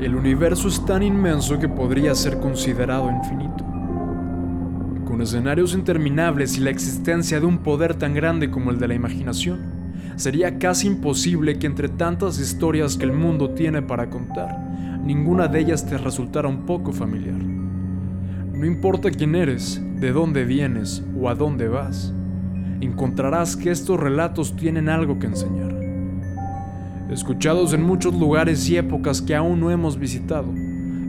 el universo es tan inmenso que podría ser considerado infinito. Con escenarios interminables y la existencia de un poder tan grande como el de la imaginación, sería casi imposible que entre tantas historias que el mundo tiene para contar, ninguna de ellas te resultara un poco familiar. No importa quién eres, de dónde vienes o a dónde vas, encontrarás que estos relatos tienen algo que enseñar escuchados en muchos lugares y épocas que aún no hemos visitado.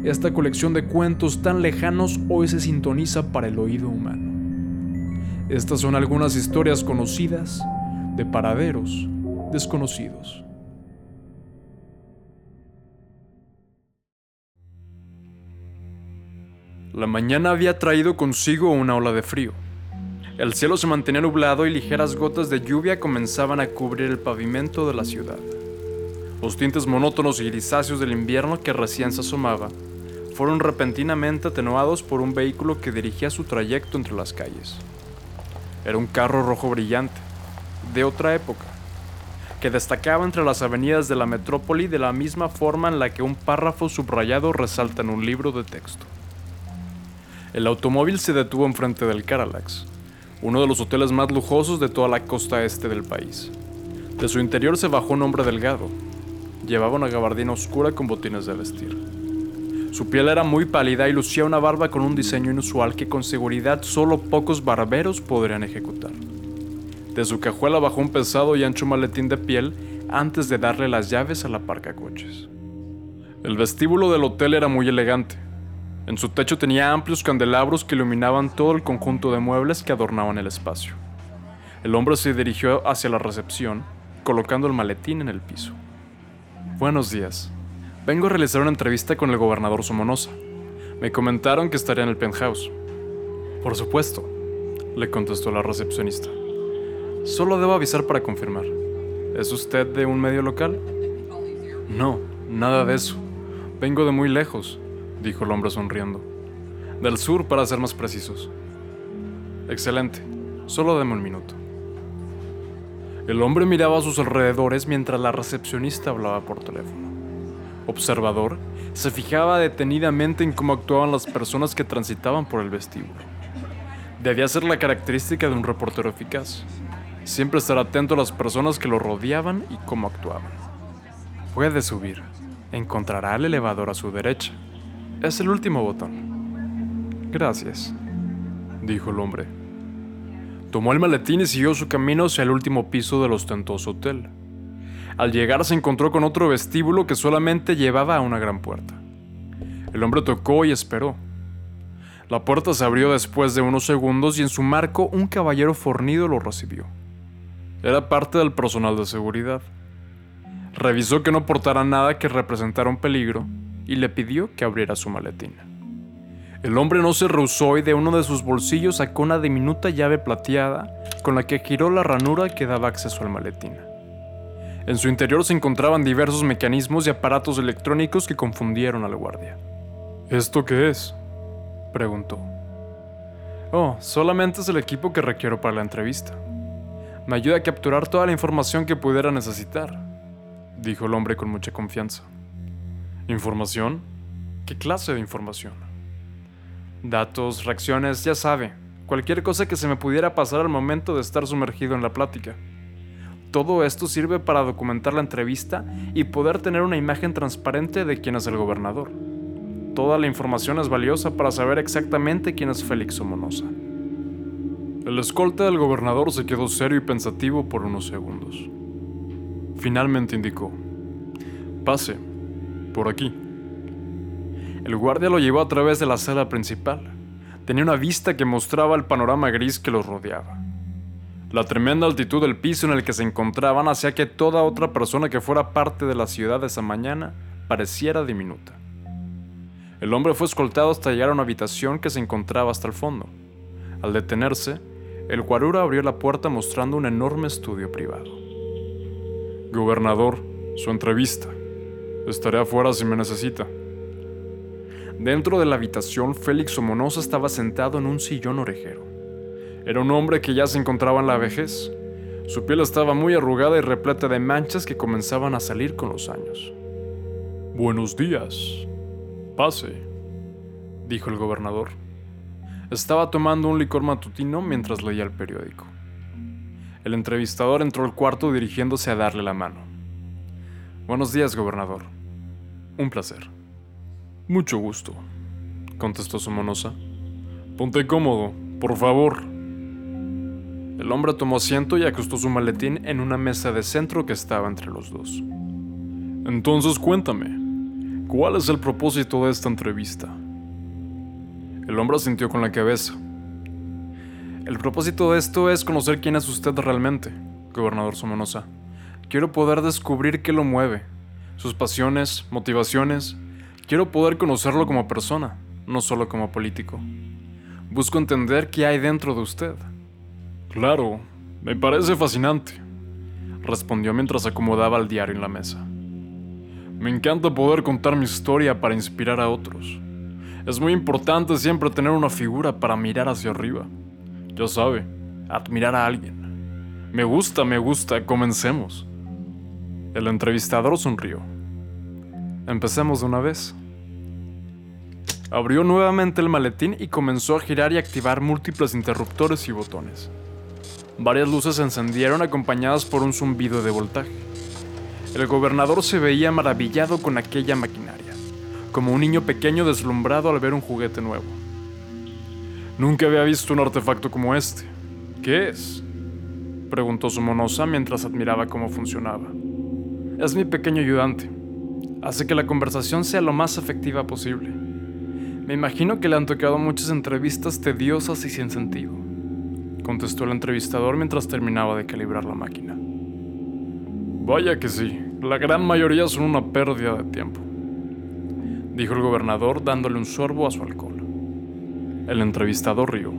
Esta colección de cuentos tan lejanos hoy se sintoniza para el oído humano. Estas son algunas historias conocidas de paraderos desconocidos. La mañana había traído consigo una ola de frío. El cielo se mantenía nublado y ligeras gotas de lluvia comenzaban a cubrir el pavimento de la ciudad. Los tintes monótonos y grisáceos del invierno que recién se asomaba fueron repentinamente atenuados por un vehículo que dirigía su trayecto entre las calles. Era un carro rojo brillante, de otra época, que destacaba entre las avenidas de la metrópoli de la misma forma en la que un párrafo subrayado resalta en un libro de texto. El automóvil se detuvo enfrente del Carallax, uno de los hoteles más lujosos de toda la costa este del país. De su interior se bajó un hombre delgado, Llevaba una gabardina oscura con botines de vestir. Su piel era muy pálida y lucía una barba con un diseño inusual que con seguridad solo pocos barberos podrían ejecutar. De su cajuela bajó un pesado y ancho maletín de piel antes de darle las llaves a la parca coches. El vestíbulo del hotel era muy elegante. En su techo tenía amplios candelabros que iluminaban todo el conjunto de muebles que adornaban el espacio. El hombre se dirigió hacia la recepción, colocando el maletín en el piso. Buenos días. Vengo a realizar una entrevista con el gobernador Somonosa. Me comentaron que estaría en el penthouse. Por supuesto, le contestó la recepcionista. Solo debo avisar para confirmar. ¿Es usted de un medio local? No, nada de eso. Vengo de muy lejos, dijo el hombre sonriendo. Del sur, para ser más precisos. Excelente. Solo deme un minuto. El hombre miraba a sus alrededores mientras la recepcionista hablaba por teléfono. Observador, se fijaba detenidamente en cómo actuaban las personas que transitaban por el vestíbulo. Debía ser la característica de un reportero eficaz. Siempre estar atento a las personas que lo rodeaban y cómo actuaban. Puede subir. Encontrará el elevador a su derecha. Es el último botón. Gracias, dijo el hombre. Tomó el maletín y siguió su camino hacia el último piso del ostentoso hotel. Al llegar se encontró con otro vestíbulo que solamente llevaba a una gran puerta. El hombre tocó y esperó. La puerta se abrió después de unos segundos y en su marco un caballero fornido lo recibió. Era parte del personal de seguridad. Revisó que no portara nada que representara un peligro y le pidió que abriera su maletín. El hombre no se rehusó y de uno de sus bolsillos sacó una diminuta llave plateada con la que giró la ranura que daba acceso al maletín. En su interior se encontraban diversos mecanismos y aparatos electrónicos que confundieron al guardia. ¿Esto qué es? preguntó. Oh, solamente es el equipo que requiero para la entrevista. Me ayuda a capturar toda la información que pudiera necesitar, dijo el hombre con mucha confianza. ¿Información? ¿Qué clase de información? Datos, reacciones, ya sabe, cualquier cosa que se me pudiera pasar al momento de estar sumergido en la plática. Todo esto sirve para documentar la entrevista y poder tener una imagen transparente de quién es el gobernador. Toda la información es valiosa para saber exactamente quién es Félix Somonosa. El escolta del gobernador se quedó serio y pensativo por unos segundos. Finalmente indicó, pase, por aquí. El guardia lo llevó a través de la sala principal. Tenía una vista que mostraba el panorama gris que los rodeaba. La tremenda altitud del piso en el que se encontraban hacía que toda otra persona que fuera parte de la ciudad esa mañana pareciera diminuta. El hombre fue escoltado hasta llegar a una habitación que se encontraba hasta el fondo. Al detenerse, el guarura abrió la puerta mostrando un enorme estudio privado. Gobernador, su entrevista. Estaré afuera si me necesita. Dentro de la habitación, Félix Somonosa estaba sentado en un sillón orejero. Era un hombre que ya se encontraba en la vejez. Su piel estaba muy arrugada y repleta de manchas que comenzaban a salir con los años. Buenos días. Pase, dijo el gobernador. Estaba tomando un licor matutino mientras leía el periódico. El entrevistador entró al cuarto dirigiéndose a darle la mano. Buenos días, gobernador. Un placer. Mucho gusto, contestó Somonosa. Ponte cómodo, por favor. El hombre tomó asiento y acostó su maletín en una mesa de centro que estaba entre los dos. Entonces cuéntame, ¿cuál es el propósito de esta entrevista? El hombre asintió con la cabeza. El propósito de esto es conocer quién es usted realmente, gobernador Somonosa. Quiero poder descubrir qué lo mueve, sus pasiones, motivaciones. Quiero poder conocerlo como persona, no solo como político. Busco entender qué hay dentro de usted. Claro, me parece fascinante, respondió mientras acomodaba el diario en la mesa. Me encanta poder contar mi historia para inspirar a otros. Es muy importante siempre tener una figura para mirar hacia arriba. Ya sabe, admirar a alguien. Me gusta, me gusta, comencemos. El entrevistador sonrió. Empecemos de una vez. Abrió nuevamente el maletín y comenzó a girar y activar múltiples interruptores y botones. Varias luces se encendieron acompañadas por un zumbido de voltaje. El gobernador se veía maravillado con aquella maquinaria, como un niño pequeño deslumbrado al ver un juguete nuevo. Nunca había visto un artefacto como este. ¿Qué es? preguntó su monosa mientras admiraba cómo funcionaba. Es mi pequeño ayudante. Hace que la conversación sea lo más efectiva posible. Me imagino que le han tocado muchas entrevistas tediosas y sin sentido contestó el entrevistador mientras terminaba de calibrar la máquina. Vaya que sí, la gran mayoría son una pérdida de tiempo, dijo el gobernador dándole un sorbo a su alcohol. El entrevistador rió.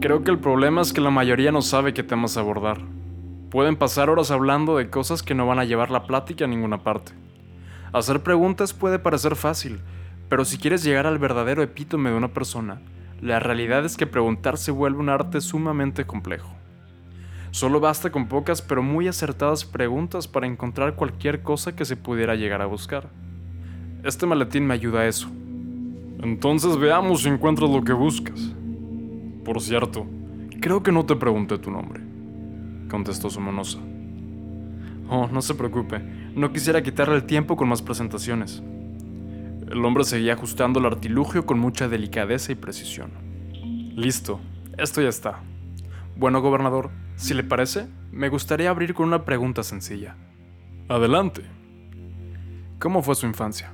Creo que el problema es que la mayoría no sabe qué temas abordar. Pueden pasar horas hablando de cosas que no van a llevar la plática a ninguna parte. Hacer preguntas puede parecer fácil, pero si quieres llegar al verdadero epítome de una persona, la realidad es que preguntar se vuelve un arte sumamente complejo. Solo basta con pocas pero muy acertadas preguntas para encontrar cualquier cosa que se pudiera llegar a buscar. Este maletín me ayuda a eso. Entonces veamos si encuentras lo que buscas. Por cierto, creo que no te pregunté tu nombre, contestó Somonosa. Oh, no se preocupe, no quisiera quitarle el tiempo con más presentaciones. El hombre seguía ajustando el artilugio con mucha delicadeza y precisión. Listo, esto ya está. Bueno, gobernador, si le parece, me gustaría abrir con una pregunta sencilla. Adelante. ¿Cómo fue su infancia?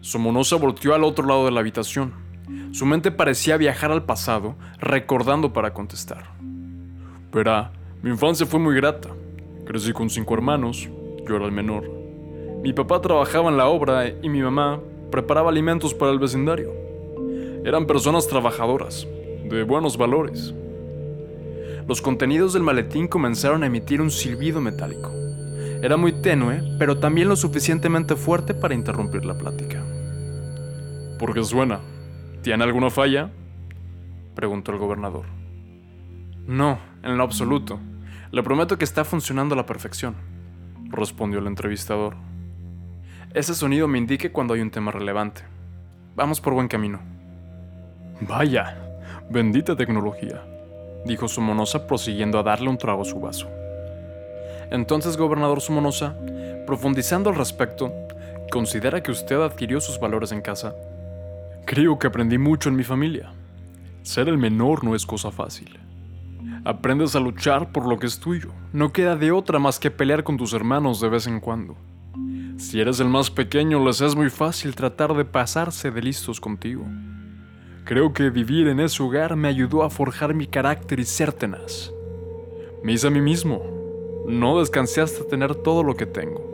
Somonosa volteó al otro lado de la habitación. Su mente parecía viajar al pasado, recordando para contestar. Verá, mi infancia fue muy grata. Crecí con cinco hermanos, yo era el menor. Mi papá trabajaba en la obra y mi mamá preparaba alimentos para el vecindario. Eran personas trabajadoras, de buenos valores. Los contenidos del maletín comenzaron a emitir un silbido metálico. Era muy tenue, pero también lo suficientemente fuerte para interrumpir la plática. ¿Por qué suena? ¿Tiene alguna falla? preguntó el gobernador. No, en lo absoluto. Le prometo que está funcionando a la perfección, respondió el entrevistador. Ese sonido me indique cuando hay un tema relevante. Vamos por buen camino. Vaya, bendita tecnología, dijo Sumonosa prosiguiendo a darle un trago a su vaso. Entonces, gobernador Sumonosa, profundizando al respecto, ¿considera que usted adquirió sus valores en casa? Creo que aprendí mucho en mi familia. Ser el menor no es cosa fácil. Aprendes a luchar por lo que es tuyo. No queda de otra más que pelear con tus hermanos de vez en cuando. Si eres el más pequeño, les es muy fácil tratar de pasarse de listos contigo. Creo que vivir en ese hogar me ayudó a forjar mi carácter y ser tenaz. Me hice a mí mismo. No descansé hasta tener todo lo que tengo.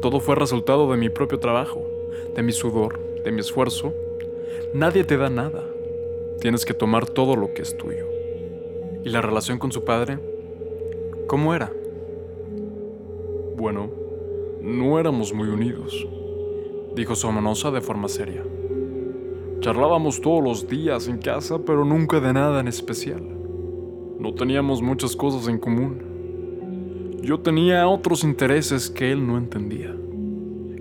Todo fue resultado de mi propio trabajo, de mi sudor, de mi esfuerzo. Nadie te da nada. Tienes que tomar todo lo que es tuyo. ¿Y la relación con su padre? ¿Cómo era? Bueno, no éramos muy unidos, dijo Somonosa de forma seria. Charlábamos todos los días en casa, pero nunca de nada en especial. No teníamos muchas cosas en común. Yo tenía otros intereses que él no entendía.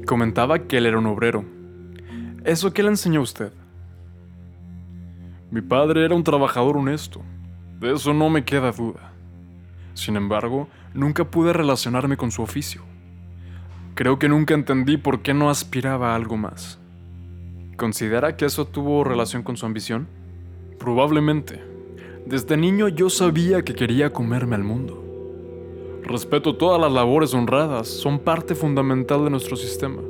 comentaba que él era un obrero. ¿Eso qué le enseñó a usted? Mi padre era un trabajador honesto. De eso no me queda duda. Sin embargo, nunca pude relacionarme con su oficio. Creo que nunca entendí por qué no aspiraba a algo más. ¿Considera que eso tuvo relación con su ambición? Probablemente. Desde niño yo sabía que quería comerme al mundo. Respeto todas las labores honradas, son parte fundamental de nuestro sistema.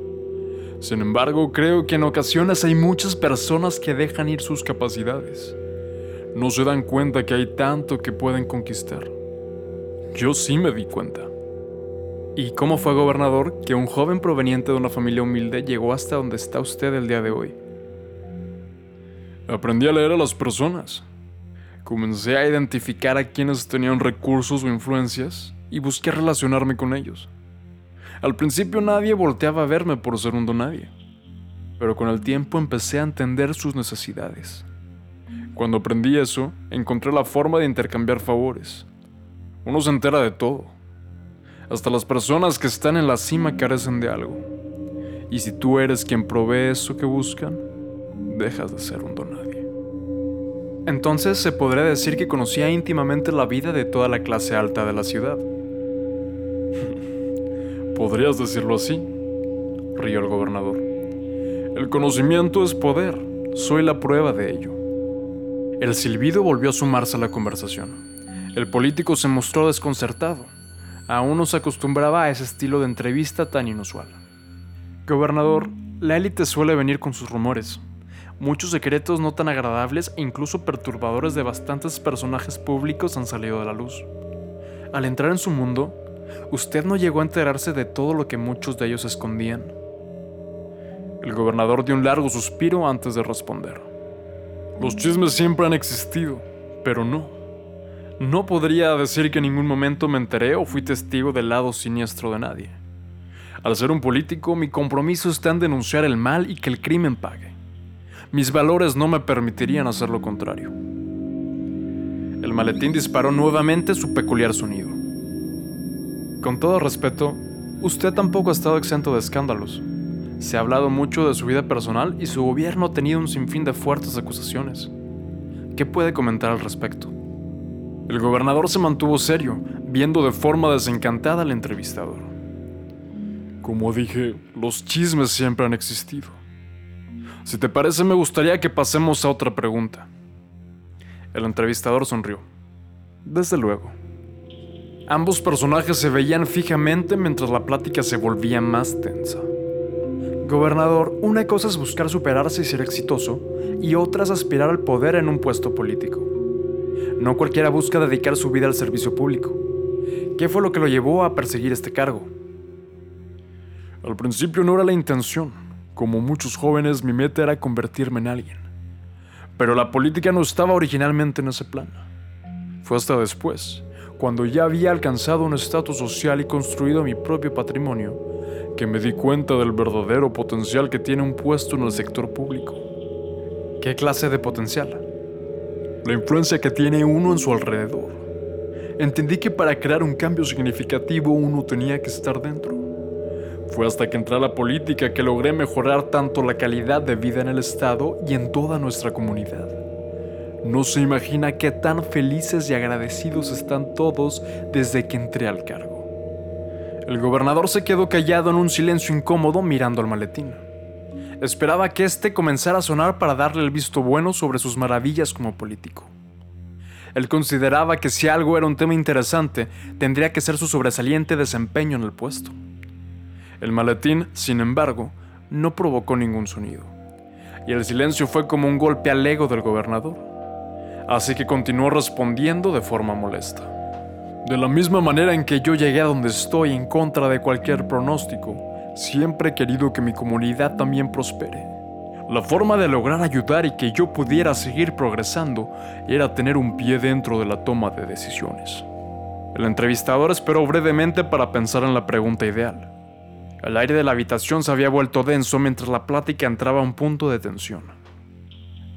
Sin embargo, creo que en ocasiones hay muchas personas que dejan ir sus capacidades. No se dan cuenta que hay tanto que pueden conquistar. Yo sí me di cuenta. ¿Y cómo fue gobernador que un joven proveniente de una familia humilde llegó hasta donde está usted el día de hoy? Aprendí a leer a las personas. Comencé a identificar a quienes tenían recursos o influencias y busqué relacionarme con ellos. Al principio nadie volteaba a verme por ser un donadie, pero con el tiempo empecé a entender sus necesidades. Cuando aprendí eso, encontré la forma de intercambiar favores. Uno se entera de todo. Hasta las personas que están en la cima carecen de algo. Y si tú eres quien provee eso que buscan, dejas de ser un donadie. Entonces se podría decir que conocía íntimamente la vida de toda la clase alta de la ciudad. Podrías decirlo así, rió el gobernador. El conocimiento es poder, soy la prueba de ello. El silbido volvió a sumarse a la conversación. El político se mostró desconcertado. Aún no se acostumbraba a ese estilo de entrevista tan inusual. Gobernador, la élite suele venir con sus rumores. Muchos secretos no tan agradables e incluso perturbadores de bastantes personajes públicos han salido a la luz. Al entrar en su mundo, ¿Usted no llegó a enterarse de todo lo que muchos de ellos escondían? El gobernador dio un largo suspiro antes de responder. Los chismes siempre han existido, pero no. No podría decir que en ningún momento me enteré o fui testigo del lado siniestro de nadie. Al ser un político, mi compromiso está en denunciar el mal y que el crimen pague. Mis valores no me permitirían hacer lo contrario. El maletín disparó nuevamente su peculiar sonido. Con todo respeto, usted tampoco ha estado exento de escándalos. Se ha hablado mucho de su vida personal y su gobierno ha tenido un sinfín de fuertes acusaciones. ¿Qué puede comentar al respecto? El gobernador se mantuvo serio, viendo de forma desencantada al entrevistador. Como dije, los chismes siempre han existido. Si te parece, me gustaría que pasemos a otra pregunta. El entrevistador sonrió. Desde luego. Ambos personajes se veían fijamente mientras la plática se volvía más tensa. Gobernador, una cosa es buscar superarse y ser exitoso, y otra es aspirar al poder en un puesto político. No cualquiera busca dedicar su vida al servicio público. ¿Qué fue lo que lo llevó a perseguir este cargo? Al principio no era la intención. Como muchos jóvenes, mi meta era convertirme en alguien. Pero la política no estaba originalmente en ese plan. Fue hasta después, cuando ya había alcanzado un estatus social y construido mi propio patrimonio, que me di cuenta del verdadero potencial que tiene un puesto en el sector público. ¿Qué clase de potencial? La influencia que tiene uno en su alrededor. Entendí que para crear un cambio significativo uno tenía que estar dentro. Fue hasta que entré a la política que logré mejorar tanto la calidad de vida en el Estado y en toda nuestra comunidad. No se imagina qué tan felices y agradecidos están todos desde que entré al cargo. El gobernador se quedó callado en un silencio incómodo mirando al maletín. Esperaba que éste comenzara a sonar para darle el visto bueno sobre sus maravillas como político. Él consideraba que si algo era un tema interesante, tendría que ser su sobresaliente desempeño en el puesto. El maletín, sin embargo, no provocó ningún sonido, y el silencio fue como un golpe al ego del gobernador así que continuó respondiendo de forma molesta. De la misma manera en que yo llegué a donde estoy en contra de cualquier pronóstico, siempre he querido que mi comunidad también prospere. La forma de lograr ayudar y que yo pudiera seguir progresando era tener un pie dentro de la toma de decisiones. El entrevistador esperó brevemente para pensar en la pregunta ideal. El aire de la habitación se había vuelto denso mientras la plática entraba a un punto de tensión.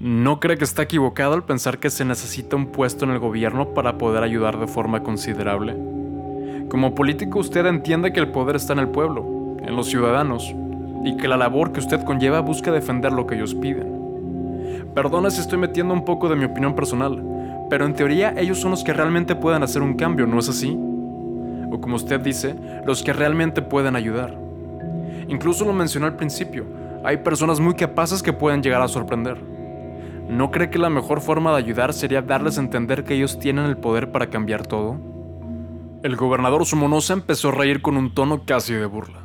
¿No cree que está equivocado al pensar que se necesita un puesto en el gobierno para poder ayudar de forma considerable? Como político usted entiende que el poder está en el pueblo, en los ciudadanos, y que la labor que usted conlleva busca defender lo que ellos piden. Perdona si estoy metiendo un poco de mi opinión personal, pero en teoría ellos son los que realmente pueden hacer un cambio, ¿no es así? O como usted dice, los que realmente pueden ayudar. Incluso lo mencionó al principio, hay personas muy capaces que pueden llegar a sorprender. ¿No cree que la mejor forma de ayudar sería darles a entender que ellos tienen el poder para cambiar todo? El gobernador Sumonosa empezó a reír con un tono casi de burla.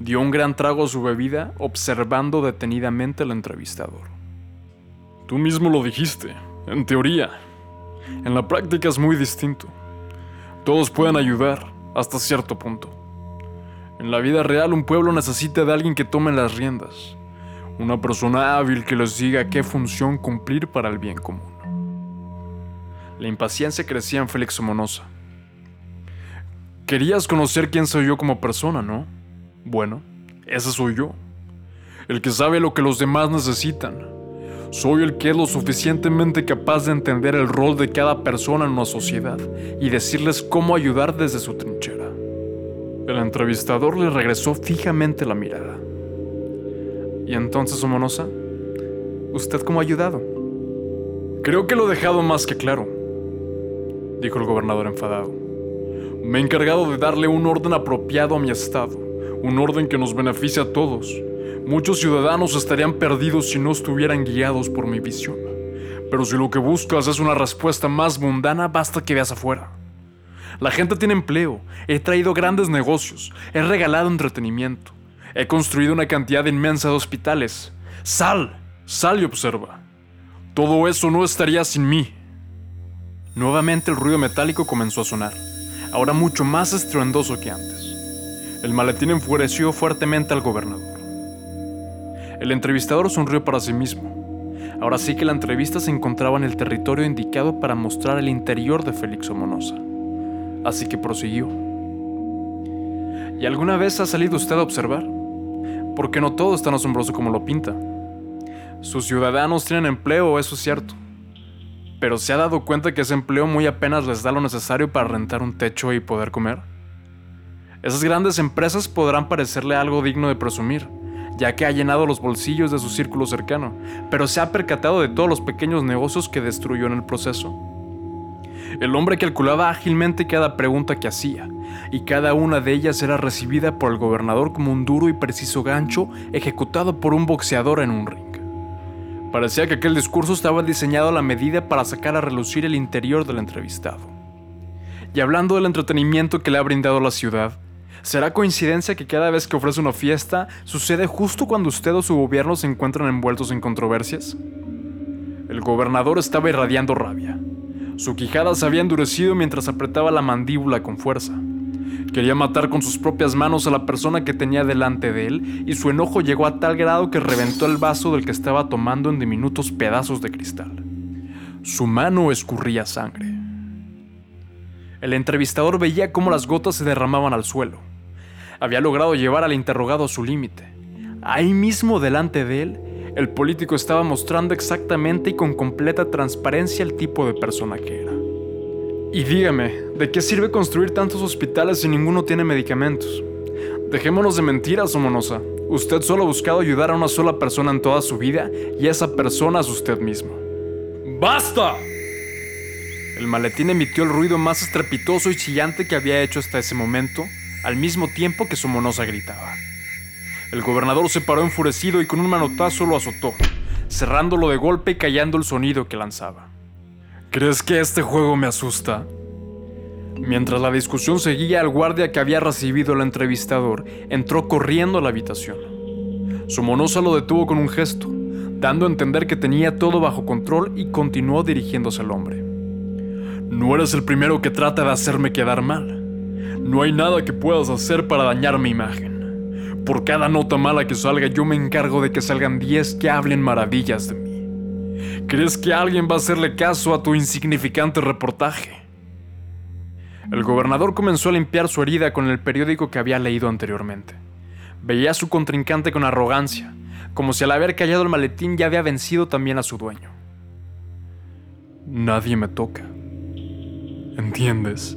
Dio un gran trago a su bebida, observando detenidamente al entrevistador. Tú mismo lo dijiste, en teoría. En la práctica es muy distinto. Todos pueden ayudar, hasta cierto punto. En la vida real un pueblo necesita de alguien que tome las riendas, una persona hábil que les diga qué función cumplir para el bien común. La impaciencia crecía en Félix Somonosa. Querías conocer quién soy yo como persona, ¿no? Bueno, ese soy yo. El que sabe lo que los demás necesitan. Soy el que es lo suficientemente capaz de entender el rol de cada persona en una sociedad y decirles cómo ayudar desde su trinchera. El entrevistador le regresó fijamente la mirada. ¿Y entonces, Somonosa? ¿Usted cómo ha ayudado? Creo que lo he dejado más que claro, dijo el gobernador enfadado. Me he encargado de darle un orden apropiado a mi estado, un orden que nos beneficia a todos. Muchos ciudadanos estarían perdidos si no estuvieran guiados por mi visión. Pero si lo que buscas es una respuesta más mundana, basta que veas afuera. La gente tiene empleo, he traído grandes negocios, he regalado entretenimiento, he construido una cantidad inmensa de hospitales. Sal, sal y observa. Todo eso no estaría sin mí. Nuevamente el ruido metálico comenzó a sonar, ahora mucho más estruendoso que antes. El maletín enfureció fuertemente al gobernador. El entrevistador sonrió para sí mismo. Ahora sí que la entrevista se encontraba en el territorio indicado para mostrar el interior de Félix Omonosa así que prosiguió. ¿Y alguna vez ha salido usted a observar? Porque no todo es tan asombroso como lo pinta. Sus ciudadanos tienen empleo, eso es cierto. Pero ¿se ha dado cuenta que ese empleo muy apenas les da lo necesario para rentar un techo y poder comer? Esas grandes empresas podrán parecerle algo digno de presumir, ya que ha llenado los bolsillos de su círculo cercano, pero se ha percatado de todos los pequeños negocios que destruyó en el proceso. El hombre calculaba ágilmente cada pregunta que hacía, y cada una de ellas era recibida por el gobernador como un duro y preciso gancho ejecutado por un boxeador en un ring. Parecía que aquel discurso estaba diseñado a la medida para sacar a relucir el interior del entrevistado. Y hablando del entretenimiento que le ha brindado la ciudad, ¿será coincidencia que cada vez que ofrece una fiesta sucede justo cuando usted o su gobierno se encuentran envueltos en controversias? El gobernador estaba irradiando rabia. Su quijada se había endurecido mientras apretaba la mandíbula con fuerza. Quería matar con sus propias manos a la persona que tenía delante de él y su enojo llegó a tal grado que reventó el vaso del que estaba tomando en diminutos pedazos de cristal. Su mano escurría sangre. El entrevistador veía cómo las gotas se derramaban al suelo. Había logrado llevar al interrogado a su límite. Ahí mismo delante de él el político estaba mostrando exactamente y con completa transparencia el tipo de persona que era. Y dígame, ¿de qué sirve construir tantos hospitales si ninguno tiene medicamentos? Dejémonos de mentiras, Somonosa. Usted solo ha buscado ayudar a una sola persona en toda su vida y esa persona es usted mismo. ¡Basta! El maletín emitió el ruido más estrepitoso y chillante que había hecho hasta ese momento, al mismo tiempo que Somonosa gritaba. El gobernador se paró enfurecido y con un manotazo lo azotó, cerrándolo de golpe y callando el sonido que lanzaba. ¿Crees que este juego me asusta? Mientras la discusión seguía, el guardia que había recibido al entrevistador entró corriendo a la habitación. Su monosa lo detuvo con un gesto, dando a entender que tenía todo bajo control y continuó dirigiéndose al hombre. No eres el primero que trata de hacerme quedar mal. No hay nada que puedas hacer para dañar mi imagen. Por cada nota mala que salga, yo me encargo de que salgan 10 que hablen maravillas de mí. ¿Crees que alguien va a hacerle caso a tu insignificante reportaje? El gobernador comenzó a limpiar su herida con el periódico que había leído anteriormente. Veía a su contrincante con arrogancia, como si al haber callado el maletín ya había vencido también a su dueño. Nadie me toca. ¿Entiendes?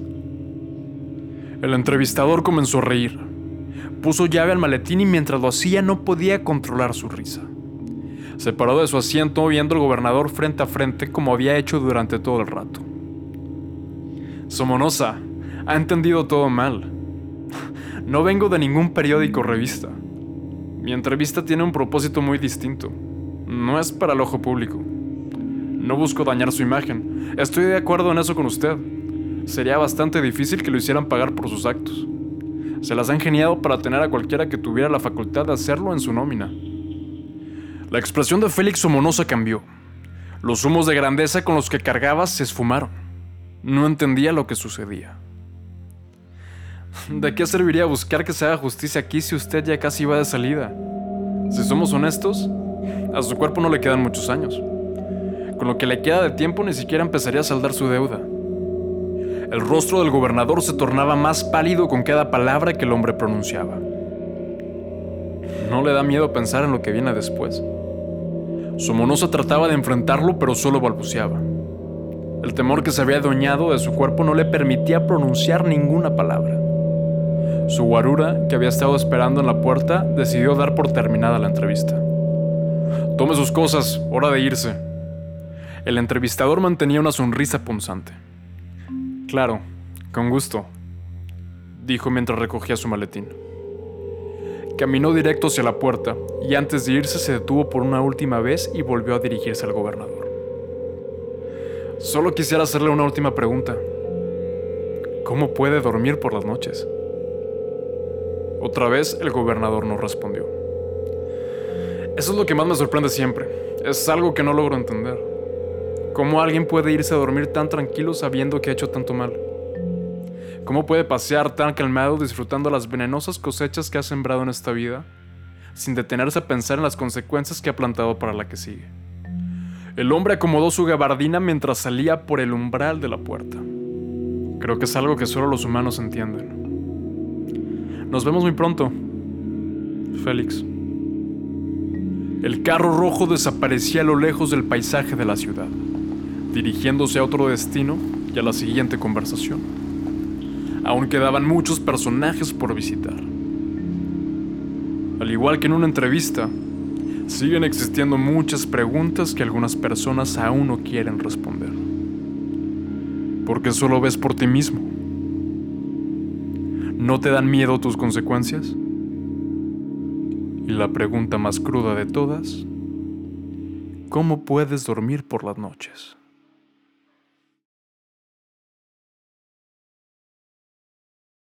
El entrevistador comenzó a reír puso llave al maletín y mientras lo hacía no podía controlar su risa. Se paró de su asiento viendo al gobernador frente a frente como había hecho durante todo el rato. Somonosa, ha entendido todo mal. No vengo de ningún periódico o revista. Mi entrevista tiene un propósito muy distinto. No es para el ojo público. No busco dañar su imagen. Estoy de acuerdo en eso con usted. Sería bastante difícil que lo hicieran pagar por sus actos. Se las han geniado para tener a cualquiera que tuviera la facultad de hacerlo en su nómina. La expresión de Félix Somonosa cambió. Los humos de grandeza con los que cargaba se esfumaron. No entendía lo que sucedía. ¿De qué serviría buscar que se haga justicia aquí si usted ya casi va de salida? Si somos honestos, a su cuerpo no le quedan muchos años. Con lo que le queda de tiempo ni siquiera empezaría a saldar su deuda. El rostro del gobernador se tornaba más pálido con cada palabra que el hombre pronunciaba. No le da miedo pensar en lo que viene después. Somonosa trataba de enfrentarlo, pero solo balbuceaba. El temor que se había adueñado de su cuerpo no le permitía pronunciar ninguna palabra. Su guarura, que había estado esperando en la puerta, decidió dar por terminada la entrevista. Tome sus cosas, hora de irse. El entrevistador mantenía una sonrisa punzante. Claro, con gusto, dijo mientras recogía su maletín. Caminó directo hacia la puerta y antes de irse se detuvo por una última vez y volvió a dirigirse al gobernador. Solo quisiera hacerle una última pregunta. ¿Cómo puede dormir por las noches? Otra vez el gobernador no respondió. Eso es lo que más me sorprende siempre. Es algo que no logro entender. ¿Cómo alguien puede irse a dormir tan tranquilo sabiendo que ha hecho tanto mal? ¿Cómo puede pasear tan calmado disfrutando las venenosas cosechas que ha sembrado en esta vida, sin detenerse a pensar en las consecuencias que ha plantado para la que sigue? El hombre acomodó su gabardina mientras salía por el umbral de la puerta. Creo que es algo que solo los humanos entienden. Nos vemos muy pronto. Félix. El carro rojo desaparecía a lo lejos del paisaje de la ciudad, dirigiéndose a otro destino y a la siguiente conversación. Aún quedaban muchos personajes por visitar. Al igual que en una entrevista, siguen existiendo muchas preguntas que algunas personas aún no quieren responder. Porque solo ves por ti mismo. ¿No te dan miedo tus consecuencias? Y la pregunta más cruda de todas, ¿cómo puedes dormir por las noches?